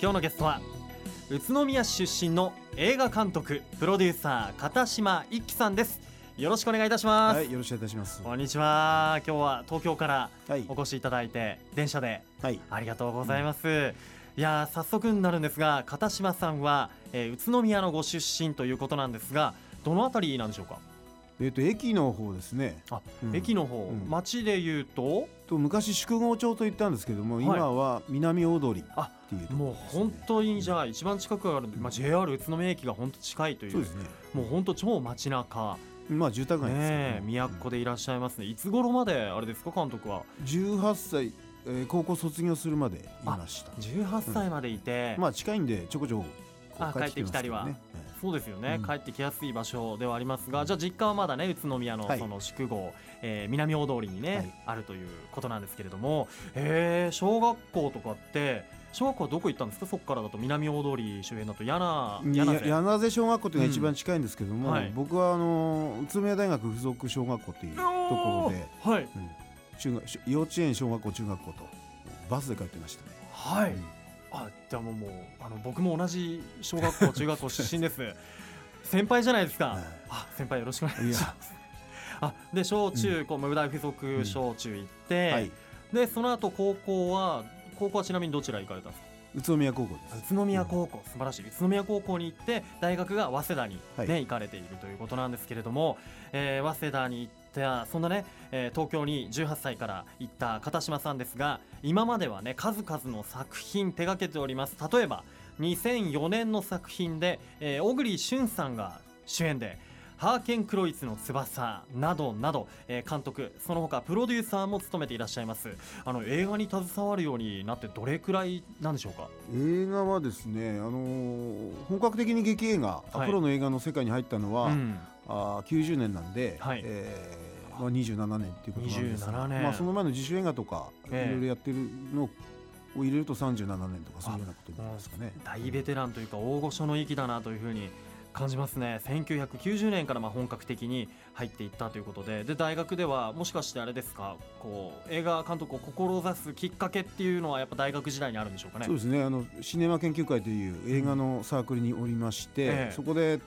今日のゲストは宇都宮市出身の映画監督プロデューサー片島一樹さんです。よろしくお願いいたします、はい、よろしくお願いいたします。こんにちは。今日は東京からはいお、越しいただいて電車で。はい、ありがとうございます、いやー早速になるんですが片島さんは、えー宇都宮のご出身ということなんですがどのあたりなんでしょうか、えっ、と駅の方ですね。あうん。駅の方、うん。町で言うと？と昔宿郷町と言ったんですけども、はい。今は南大通りあっていうとこもう本当にじゃあ一番近くがあるん。で、まあ、JR 宇都宮駅が本当近いという。そうですね。もう本当超街中。まあ住宅街ですねえ都でいらっしゃいますね。いつ頃まであれですか監督は？18歳、えー高校卒業するまでいました。18歳までいて、まあ近いんでちょこちょこ帰ってきたりはそうですよね、うん。帰ってきやすい場所ではありますがじゃあ実家はまだね宇都宮のはい。その宿郷、えー南大通りにね、はい。あるということなんですけれどもえー小学校とかって小学校はどこ行ったんですか？そこからだと南大通り周辺だと柳うん柳瀬。小学校というのが一番近いんですけども、うんはい。僕はあの宇都宮大学附属小学校っていうところで、はい。うん。中学幼稚園小学校中学校とバスで帰ってましたね。はい、うんあじゃあもうもうあの僕も同じ小学校中学校出身です。先輩じゃないですか、はい。あ先輩よろしくお願いします。あで小中高無大附属小中行って、はい、でその後高校は高校はちなみにどちら行かれたんですか？宇都宮高校です。宇都宮高校、素晴らしい。宇都宮高校に行って大学が早稲田に、ねはい。行かれているということなんですけれども、えー早稲田に行ったそんなね、えー東京に18歳から行った片島さんですが今まではね数々の作品手掛けております。例えば2004年の作品で、えー小栗旬さんが主演でハーケンクロイツの翼などなど、えー監督その他プロデューサーも務めていらっしゃいます。あの映画に携わるようになってどれくらいなんでしょうか？映画はですね、あのー本格的に劇映画、はい。プロの映画の世界に入ったのは、うんあー90年なんで、はい。えーまあ、27年っていうことなんです。が27年。まあ、その前の自主映画とか、ええ。いろいろやってるのを入れると37年とかそういうようなことになりますかね。大ベテランというか大御所の域だなというふうに感じますね。1990年からまあ本格的に入っていったということで。で大学ではもしかしてあれですか？こう映画監督を志すきっかけっていうのはやっぱ大学時代にあるんでしょうかね？そうですね。あのシネマ研究会という映画のサークルにおりまして、ええ。そこで、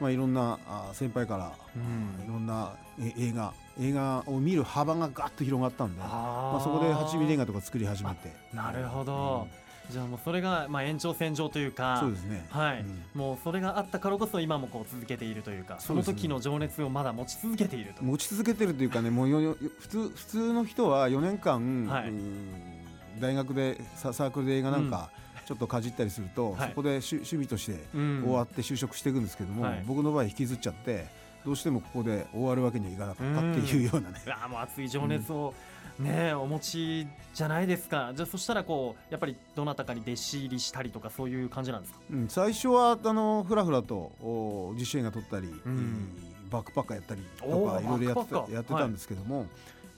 まあ、いろんなあ先輩から、うん。いろんなえ映画映画を見る幅がガッと広がったんで、あまあ、そこで8ミリ映画とか作り始めて。なるほど、じゃあもうそれがまあ延長線上といううんかそうですね、はい、うん。もうそれがあったからこそ今もこう続けているというかその時の情熱をまだ持ち続けていると。持ち続けてるというかね もうよよ普通普通の人は4年間、はい。うん大学でササークルで映画なんかちょっとかじったりすると、はい。そこで趣趣味としてうん。終わって就職していくんですけども、はい。僕の場合引きずっちゃってどうしてもここで終わるわけにはいかなかったっていうようなね、うもう熱い情熱をね、お持ちじゃないですか。じゃあそしたらこうやっぱりどなたかに弟子入りしたりとかそういう感じなんですか？うん。最初はあのふらふらとお実写映画撮ったり、ん。バックパッカーやったりとかいろいろやってたんですけども、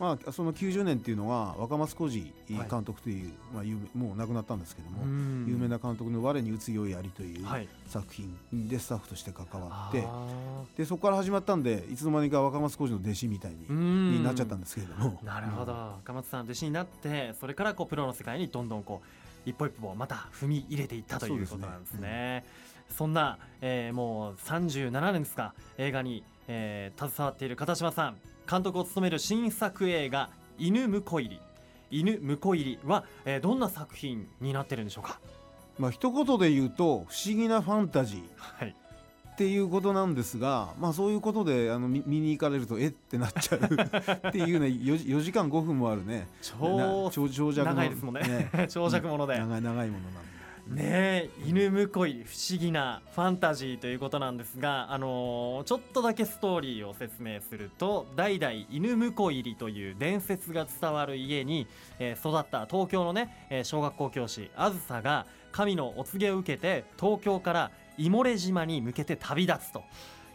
まあ、その90年っていうのは若松浩二監督という、まあ、有名もう亡くなったんですけども、有名な監督の「我に打つよいあり」というはい。作品でスタッフとして関わって、あでそこから始まったんでいつの間にか若松浩二の弟子みたいにになっちゃったんですけれども。なるほど。赤松さん弟子になってそれからこうプロの世界にどんどんこう一歩一歩また踏み入れていったということなんですね。そんな、えーもう37年ですか映画に、えー携わっている片島さん監督を務める新作映画「犬婿入り」犬婿入りは、えーどんな作品になってるんでしょうか？まあ一言で言うと不思議なファンタジー。はい。っていうことなんですが、まあ、そういうことであの見見に行かれるとえ？ってなっちゃう。っていうね 4, 4時間5分もあるね。超な長長尺の長いですもんね。長尺もので、長い長いものなんで。ねえ犬婿入り不思議なファンタジーということなんですが、あのーちょっとだけストーリーを説明すると代々犬婿入りという伝説が伝わる家に、えー育った東京のね、えー小学校教師あずさが神のお告げを受けて東京からイモレ島に向けて旅立つと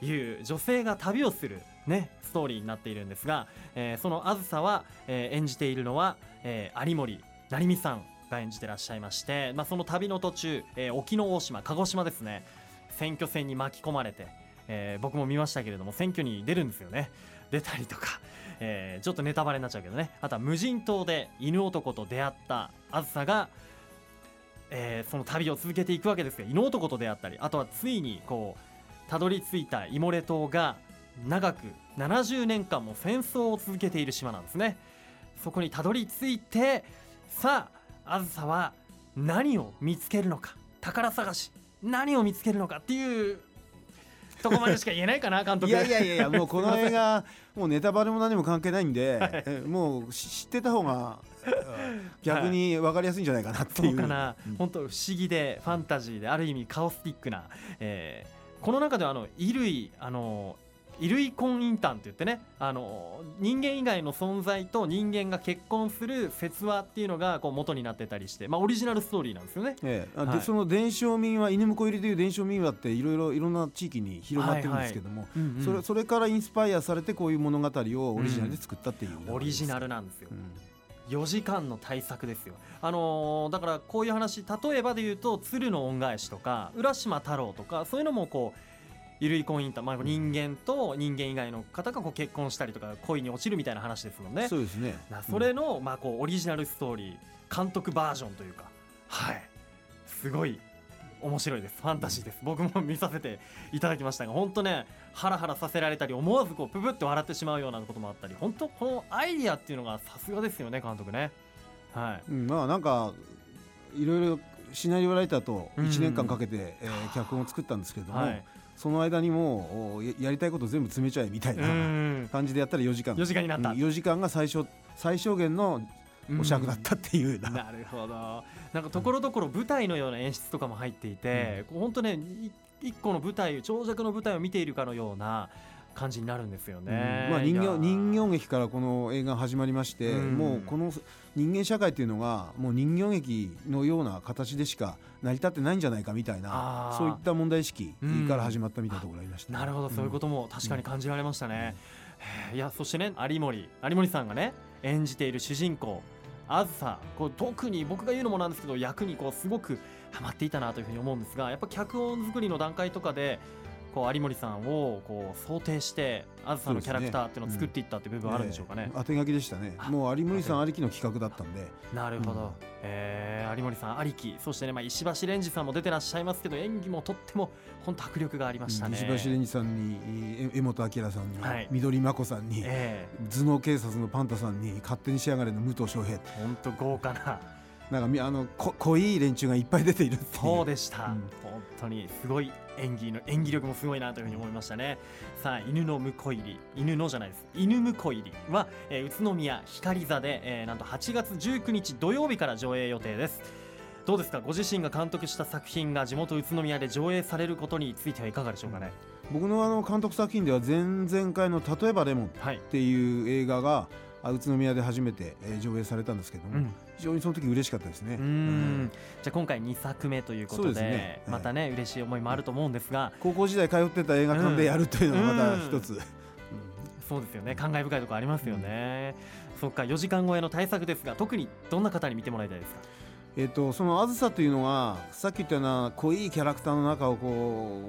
いう女性が旅をする、ね、ストーリーになっているんですが、えーそのあずさは、えー演じているのは、えー有森成美さん。が演じてらっしゃいまして、まあ、その旅の途中、えー沖ノ大島鹿児島ですね。選挙戦に巻き込まれて、えー僕も見ましたけれども選挙に出るんですよね。出たりとか、えーちょっとネタバレになっちゃうけどね。あとは無人島で犬男と出会ったあずさがえーその旅を続けていくわけですよ。犬男と出会ったりあとはついにこうたどり着いたイモレ島が長く70年間も戦争を続けている島なんですね。そこにたどり着いてさああずさは何を見つけるのか宝探し何を見つけるのかっていうとこまでしか言えないかな 監督。いやいやいやもうこの映画 もうネタバレも何も関係ないんで、えもうし知ってた方がうん逆に分かりやすいんじゃないかなっていう。そうかな、うん。本当不思議でファンタジーである意味カオスティックな、えーこの中ではあの衣類あの衣類婚姻譚って言ってねあの人間以外の存在と人間が結婚する説話っていうのがこう元になってたりして、まあ、オリジナルストーリーなんですよね。ええ。はい。その伝承民話犬婿入りという伝承民話っていろいろいろんな地域に広がってるんですけども、うんうん。それそれからインスパイアされてこういう物語をオリジナルで作ったっていう、オリジナルなんですよ。う。ん。4時間の大作ですよ、あのーだからこういう話例えばで言うと鶴の恩返しとか浦島太郎とかそういうのもこう衣類婚姻と、まあ、人間と人間以外の方がこう結婚したりとか恋に落ちるみたいな話ですもんね。そうですね。なそれの、まあ、こうオリジナルストーリー監督バージョンというか。はい。すごい面白いです。ファンタジーです。僕も見させていただきましたが本当ねハラハラさせられたり思わずこうププって笑ってしまうようなこともあったり本当このアイディアっていうのがさすがですよね監督ね。はい。うんまあなんかいろいろシナリオライターとうん1年間かけて、えー脚本を作ったんですけれども、はいその間にもややりたいこと全部詰めちゃえみたいうなん。感じでやったら4時間。4時間になった、4時間が最小最小限のお尺だったっていうような、なるほど。なんかところどころ舞台のような演出とかも入っていて、こう本当ねい一個の舞台長尺の舞台を見ているかのような感じになるんですよね、うん。まあ、人形人形劇からこの映画始まりまして、うん。もうこの人間社会っていうのがもう人形劇のような形でしか成り立ってないんじゃないかみたいあなー。そういった問題意識うんから始まったみたいなところがありました、なるほどそういうことも確かに感じられましたね、へえいやそしてね有森。有森さんがね演じている主人公あずさ。こう特に僕が言うのもなんですけど役にこうすごくハマっていたなというふうに思うんですがやっぱ脚本作りの段階とかでこう有森さんをこう想定してあずさのキャラクターっていうのを作っていったっていう部分はあるんでしょうかね。え。え当て書きでしたね。あもう有森さんありきの企画だったんで。なるほど、うん。えー有森さんありき。そしてね、まあ、石橋蓮司さんも出てらっしゃいますけど演技もとっても本当迫力がありましたね。石橋蓮司さんにえ江本明さんに、はい緑真子さんに、え。頭脳警察のパンタさんに勝手にしやがれの武藤翔平え本当豪華な。なんかみあのこ濃い連中がいっぱい出ているっていう。そうでした、うん。本当にすごい演技の演技力もすごいなというふうに思いましたね。さあ犬の婿入り犬のじゃないです。犬婿入りは、えー宇都宮光座で、えーなんと8月19日土曜日から上映予定です。どうですか？ご自身が監督した作品が地元宇都宮で上映されることについてはいかがでしょうかね、僕のあの監督作品では前々回の「例えばレモン」っはい、ていう映画があ宇都宮で初めて、えー上映されたんですけども、うん。非常にその時嬉しかったですね。うんじゃあ今回2作目ということでですね。またね、嬉しい思いもあると思うんですが。高校時代通ってた映画館でやるというのがまた一つ、そうですよね。感慨深いところありますよね、そっか4時間超えの大作ですが特にどんな方に見てもらいたいですか？えっとそのあずさというのはさっき言ったような濃いキャラクターの中をこ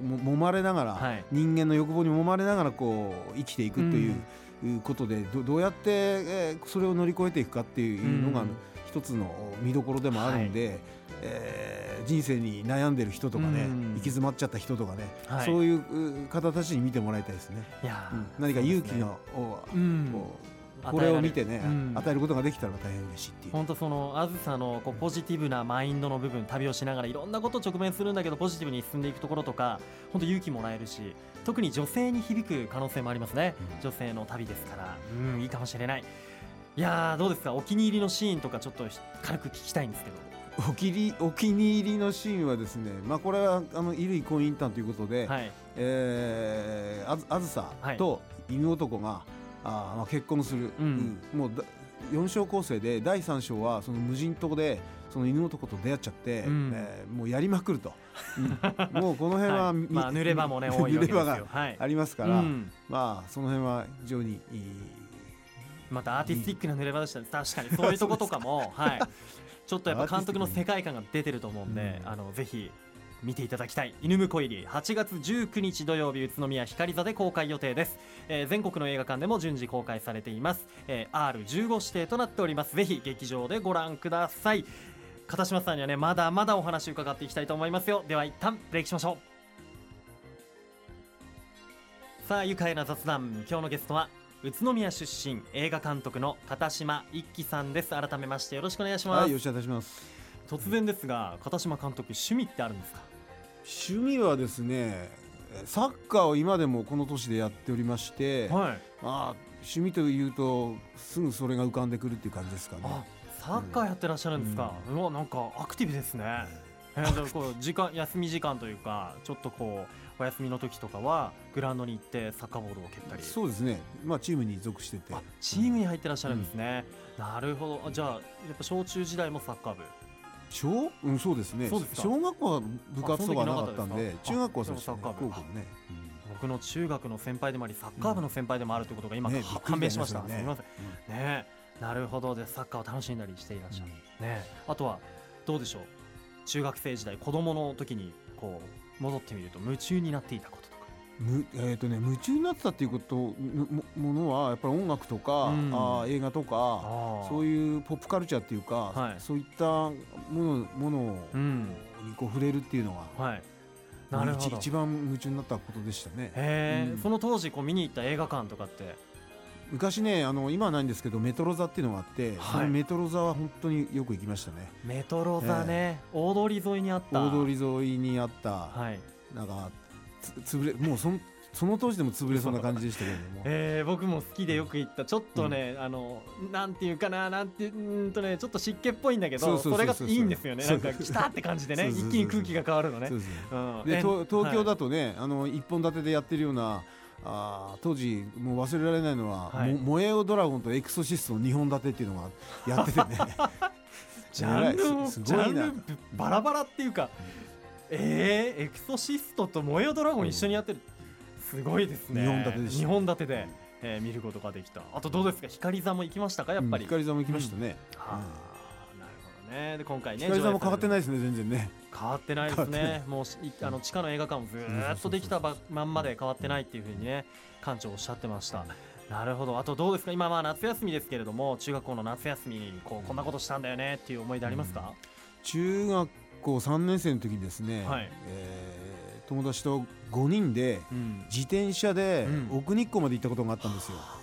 うも揉まれながら、はい。人間の欲望に揉まれながらこう生きていくという、いうことでどどうやって、えーそれを乗り越えていくかっていうのがうん。一つの見どころでもあるんで、えー人生に悩んでる人とかね、うん。行き詰まっちゃった人とかね、はい。そういうう方たちに見てもらいたいですね。いやー、うん。何か勇気の、をうん。これを見てね、うん。与えることができたら大変嬉しいっていう。本当そのあずさのこうポジティブなマインドの部分旅をしながらいろんなことを直面するんだけどポジティブに進んでいくところとか本当勇気もらえるし特に女性に響く可能性もありますね、うん。女性の旅ですから。うんいいかもしれない。いやーどうですか？お気に入りのシーンとかちょっと軽く聞きたいんですけどお気にお気に入りのシーンはですね、まあ、これはあの衣類婚姻譚ということで、はい。えーあずあずさと犬男が、あーまあ、結婚する、うん。うん。もうだ4章構成で第3章はその無人島でその犬男と出会っちゃって、うん。えーもうやりまくると、うん。もうこの辺は、はい。みまあ濡れ場もね多いわけですよ。はい。ありますから、うん。まあその辺は非常にいい。またアーティスティックな濡れ場でしたね。確かに。そういうとことかも。はいちょっとやっぱ監督の世界観が出てると思うんで、うん。あのぜひ見ていただきたい。犬婿入り。8月19日土曜日宇都宮光座で公開予定です、えー全国の映画館でも順次公開されています、えー R15 指定となっております。ぜひ劇場でご覧ください。片島さんにはねまだまだお話伺っていきたいと思いますよ。では一旦ブレイクしましょう。さあ愉快な雑談。今日のゲストは宇都宮出身映画監督の片島一輝さんです。改めましてよろしくお願いします、はい、よろしくお願いします。突然ですが片島監督趣味ってあるんですか？趣味はですねサッカーを今でもこの年でやっておりまして、はい。あ趣味というとすぐそれが浮かんでくるっていう感じですかね。あサッカーやってらっしゃるんですか、うわなんかアクティブですね、えー、でこう時間休み時間というかちょっとこうお休みの時とかはグラウンドに行ってサッカーボールを蹴ったり。そうですね。まあチームに属してて。あチームに入ってらっしゃるんですね、なるほど。あじゃあやっぱ小中時代もサッカー部？小？うんそうですね。そうですか。小学校は部活とかなかったんで中学校はそうサッカー部。ね、僕の中学の先輩でもありサッカー部の先輩でもあるということが今、ねは判明しました、ねすみません。ね。なるほど。でサッカーを楽しんだりしていらっしゃる、ね。あとはどうでしょう？中学生時代子供の時にこう戻ってみると夢中になっていたこととか。むえーとね、夢中になってたっていうこともものはやっぱり音楽とか、うん。あー映画とかそういいうポップカルチャーっていうか、はい。そういったものものうん。にこう触れるっていうのが、はい。なるほど。一一番夢中になったことでしたね。うん。その当時こう見に行った映画館とかって昔ねあの今はないんですけどメトロ座っていうのがあって、はい。メトロ座は本当によく行きましたね。メトロ座ね、大通り沿いにあった。大通り沿いにあった、はい。なんかつ潰れもうそんその当時でも潰れそうな感じでしたけれども。えー、僕も好きでよく行った。ちょっとね、あのなんていうかななんてうーんとねちょっと湿気っぽいんだけどそれがいいんですよね。なんか来たって感じでね。一気に空気が変わるのね。で東東京はい。だとね、あの一本立てでやってるようなあー当時もう忘れられないのは、はい。も燃えよドラゴンとエクソシストの2本立てっていうのが やっててね。ジャンルもすジャンごいな。ルバラバラっていうか、えー、エクソシストと燃えよドラゴン一緒にやってる、すごいですね。二本立てでした。二本立てで、えー見ることができた。あとどうですか？光座も行きましたか？やっぱり、うん光座も行きましたね、はあ。なるほどね。で今回ね光座も変わっていないですね全然ね。変わってないですね。もうあの地下の映画館もずーっとできたばまんまで変わってないっていうふうにね館長おっしゃってました。なるほど。あとどうですか？今まあ夏休みですけれども中学校の夏休みにこうこんなことしたんだよねっていう思い出ありますか、中学校3年生の時にですね、はい。えー友達と5人でうん。自転車でうん。奥日光まで行ったことがあったんですよ、うん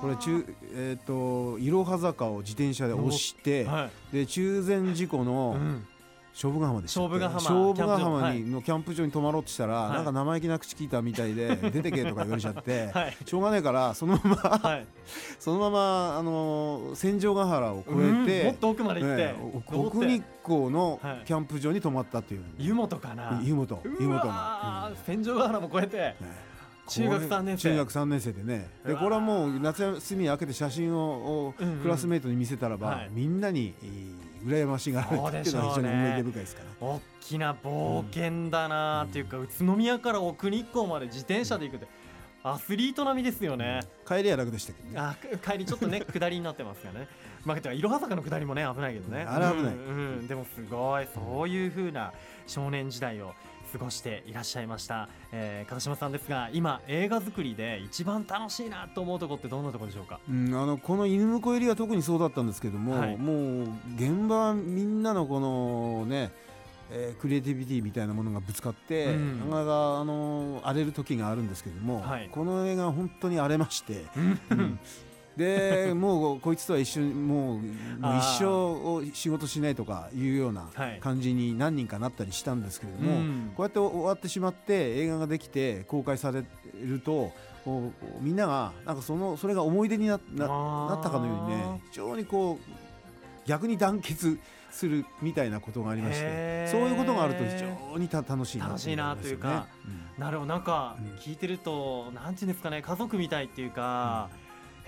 これ中えっ、といろは坂を自転車で押して、はい。で中禅寺湖のうん。勝負ヶ浜でした勝負ヶ浜。勝負ヶ浜にのキャンプ場に泊まろうとしたら、はい。なんか生意気な口聞いたみたいで出てけとか言われちゃって、はい。しょうがないからそのままはい。そのままあの千丈ヶ原を越うん。えて、もっと奥まで行って、ええお登って奥日光のはい。キャンプ場に泊まったっていう、湯本かな？湯本。湯う本の、わー千丈ヶ原も越えて。ね中学3年生。中学3年生でね。でこれはもう夏休み明けて写真をうんうんクラスメートに見せたらば、はい。みんなに、えー羨ましがられてっていうのは非常に思い出深いですから。大きな冒険だなーっていうか、宇都宮から奥日光まで自転車で行くってアスリート並みですよね、帰りは楽でしたけどね。あく帰りちょっとね 下りになってますからね。まあいろは坂の下りもね危ないけどね。あれ危ない。うんうん。でもすごいそういう風な少年時代を過ごしていらっしゃいました、えー、片島さんですが今映画作りで一番楽しいなと思うところってどんなところでしょうか？うん、あのこの犬婿入りは特にそうだったんですけども、はい。もう現場はみんなのこのね、えークリエイティビティみたいなものがぶつかって、うん。なかなかあの荒れる時があるんですけども、はい。この映画は本当に荒れまして、うん。うんでもうこいつとは一緒にもう一生を仕事しないとかいうようなはい。感じに何人かなったりしたんですけれども、うん。こうやって終わってしまって映画ができて公開されるとみんながなんかそのそれが思い出になったかのようにね非常にこう逆に団結するみたいなことがありましてそういうことがあると非常にた楽しいな楽しいなというかなるほど。なんかうん。聞いてると、なんていうんですかね家族みたいっていうか、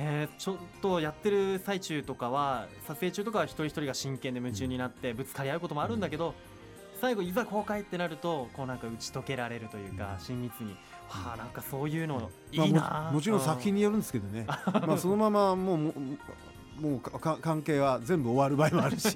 えーちょっとやってる最中とかは撮影中とかは一人一人が真剣で夢中になってぶつかり合うこともあるんだけど、最後いざ公開ってなるとこうなんか打ち解けられるというか親密に、はあなんかそういうのいいな、まあももちろん作品によるんですけどね。まあそのままもうもう関係は全部終わる場合もあるし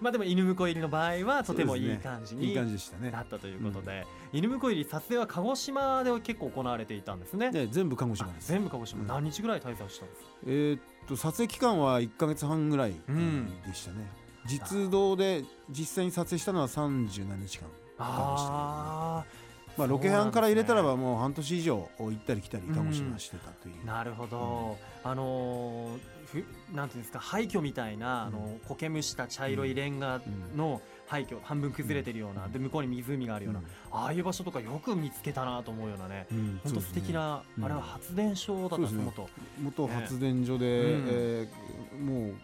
まあでも犬婿入りの場合はとてもいい感じにいい感じでしたね。なったということで、犬婿入り撮影は鹿児島で結構行われていたんですね。ね全部鹿児あ島です。全部鹿児島、うん。何日ぐらい滞在したんですか？えーっと撮影期間は1か月半ぐらいうん。でしたね、実動で実際に撮影したのは30何日間あまあ、ロケハンから入れたらばもう半年以上行ったり来たり鹿児島してたという、あなるほど、あのーふなんていうんですか廃墟みたいな、あの苔むした茶色いレンガの廃墟、半分崩れてるような、で向こうに湖があるような、ああいう場所とかよく見つけたなと思うようなね、うん。本当素敵な、うんあれは発電所だったんです元。元発電所で、うん。えーもう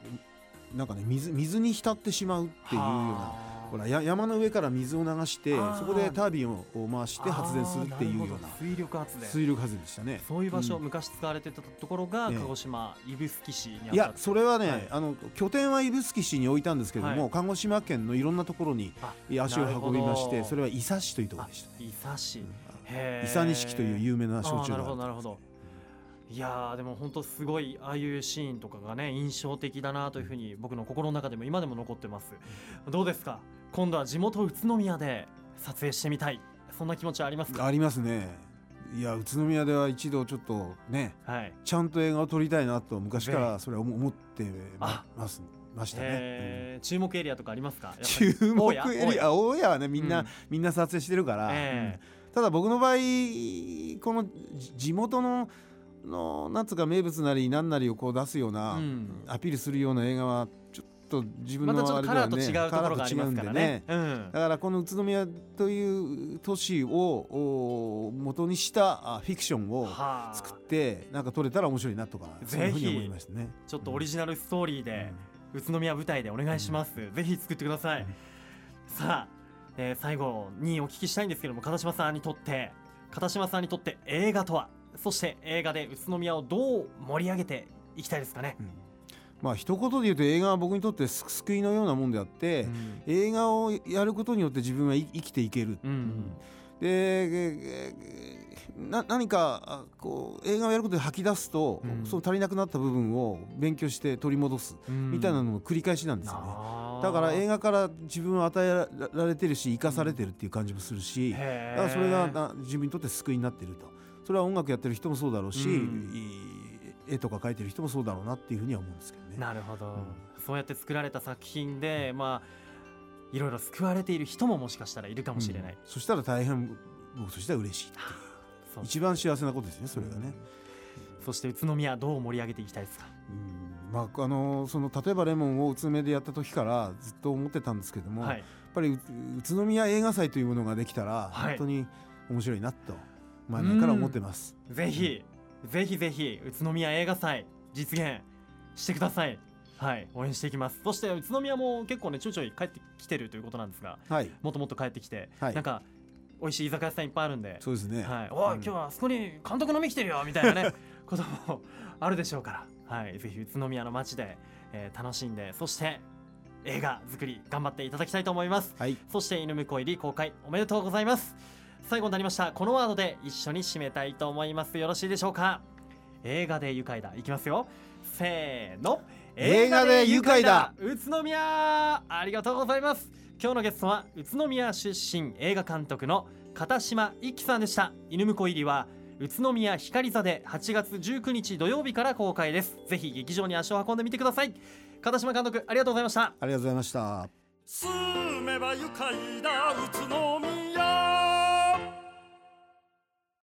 なんかね水水に浸ってしまうっていうような。はあほらや山の上から水を流してそこでタービンを回して発電するっていうような。水力発電。水力発電でしたね。そういう場所、うん。昔使われてたところがええ。鹿児島指宿市にあったいやそれはね、はい。あの拠点は指宿市に置いたんですけども、はい。鹿児島県のいろんなところにあ足を運びましてそれは伊佐市というところでしたね。伊佐市、うん。伊佐錦という有名な焼酎あーなるほどがなるほど。いやーでも本当すごいああいうシーンとかがね印象的だなというふうに僕の心の中でも今でも残ってます。どうですか？今度は地元宇都宮で撮影してみたい。そんな気持ちはありますか？ありますね。いや宇都宮では一度ちょっとねはい。ちゃんと映画を撮りたいなと昔かぜらそれは思思ってあまますましたね。えー。注目エリアとかありますか？注目エリア？大家？はねみんな、うん。みんな撮影してるから、えうん。ただ僕の場合このじ地元ののなんつうか名物なり何なりをこう出すような、うん。アピールするような映画はちょっと自分まのたちょっとカラーとあれではね違うところがありますからね。カラーと違うんでうん。だからこの宇都宮という都市をお元にしたあフィクションをはあ。作ってなんか撮れたら面白いなとかぜひそういうふうに思いましたね。ちょっとオリジナルストーリーで、宇都宮舞台でお願いします、ぜひ作ってください、うんさあ、えー最後にお聞きしたいんですけども片島さんにとって片島さんにとって映画とは？そして映画で宇都宮をどう盛り上げていきたいですかね、うんまあ一言で言うと映画は僕にとってす救いのようなもんであって、うん。映画をやることによって自分は生生きていける、うんでえーな何かあこう映画をやることで吐き出すと、うん。その足りなくなった部分を勉強して取り戻す、うん。みたいなのの繰り返しなんですよね。あー。だから映画から自分は与えられてるし生かされてるっていう感じもするし、へー。だからそれがな自分にとって救いになっていると。それは音楽やってる人もそうだろうし、うん。い絵とか描いてる人もそうだろうなっていうふうには思うんですけどね。なるほど、ん。そうやって作られた作品でまあいろいろ救われている人ももしかしたらいるかもしれない、うん。そしたら大変僕としては嬉しいっていう。そう。一番幸せなことですねそれがね。そして宇都宮どう盛り上げていきたいですか？うん。まああのその例えばレモンを宇都宮でやった時からずっと思ってたんですけども、やっはいぱりう宇都宮映画祭というものができたらはい。本当に面白いなと前々から思ってます。ぜひ、ぜひぜひ宇都宮映画祭実現してください。はい応援していきます。そして宇都宮も結構ねちょいちょい帰ってきてるということなんですがはい。もっともっと帰ってきて、はい。なんか美味しい居酒屋さんいっぱいあるんでそうですね。はい、おい、うん。今日はあそこに監督飲み来てるよみたいなね こともあるでしょうから、はい、ぜひ宇都宮の街で、えー楽しんでそして映画作り頑張っていただきたいと思います。はい。そして犬婿入り公開おめでとうございます最後になりました。このワードで一緒に締めたいと思います。よろしいでしょうか？映画で愉快だ。いきますよ。せーの。映画で愉快だ。宇都宮。ありがとうございます。今日のゲストは宇都宮出身映画監督の片島一樹さんでした。犬婿入りは宇都宮光座で8月19日土曜日から公開です。ぜひ劇場に足を運んでみてください。片島監督ありがとうございました。ありがとうございました。住めば愉快だ。宇都宮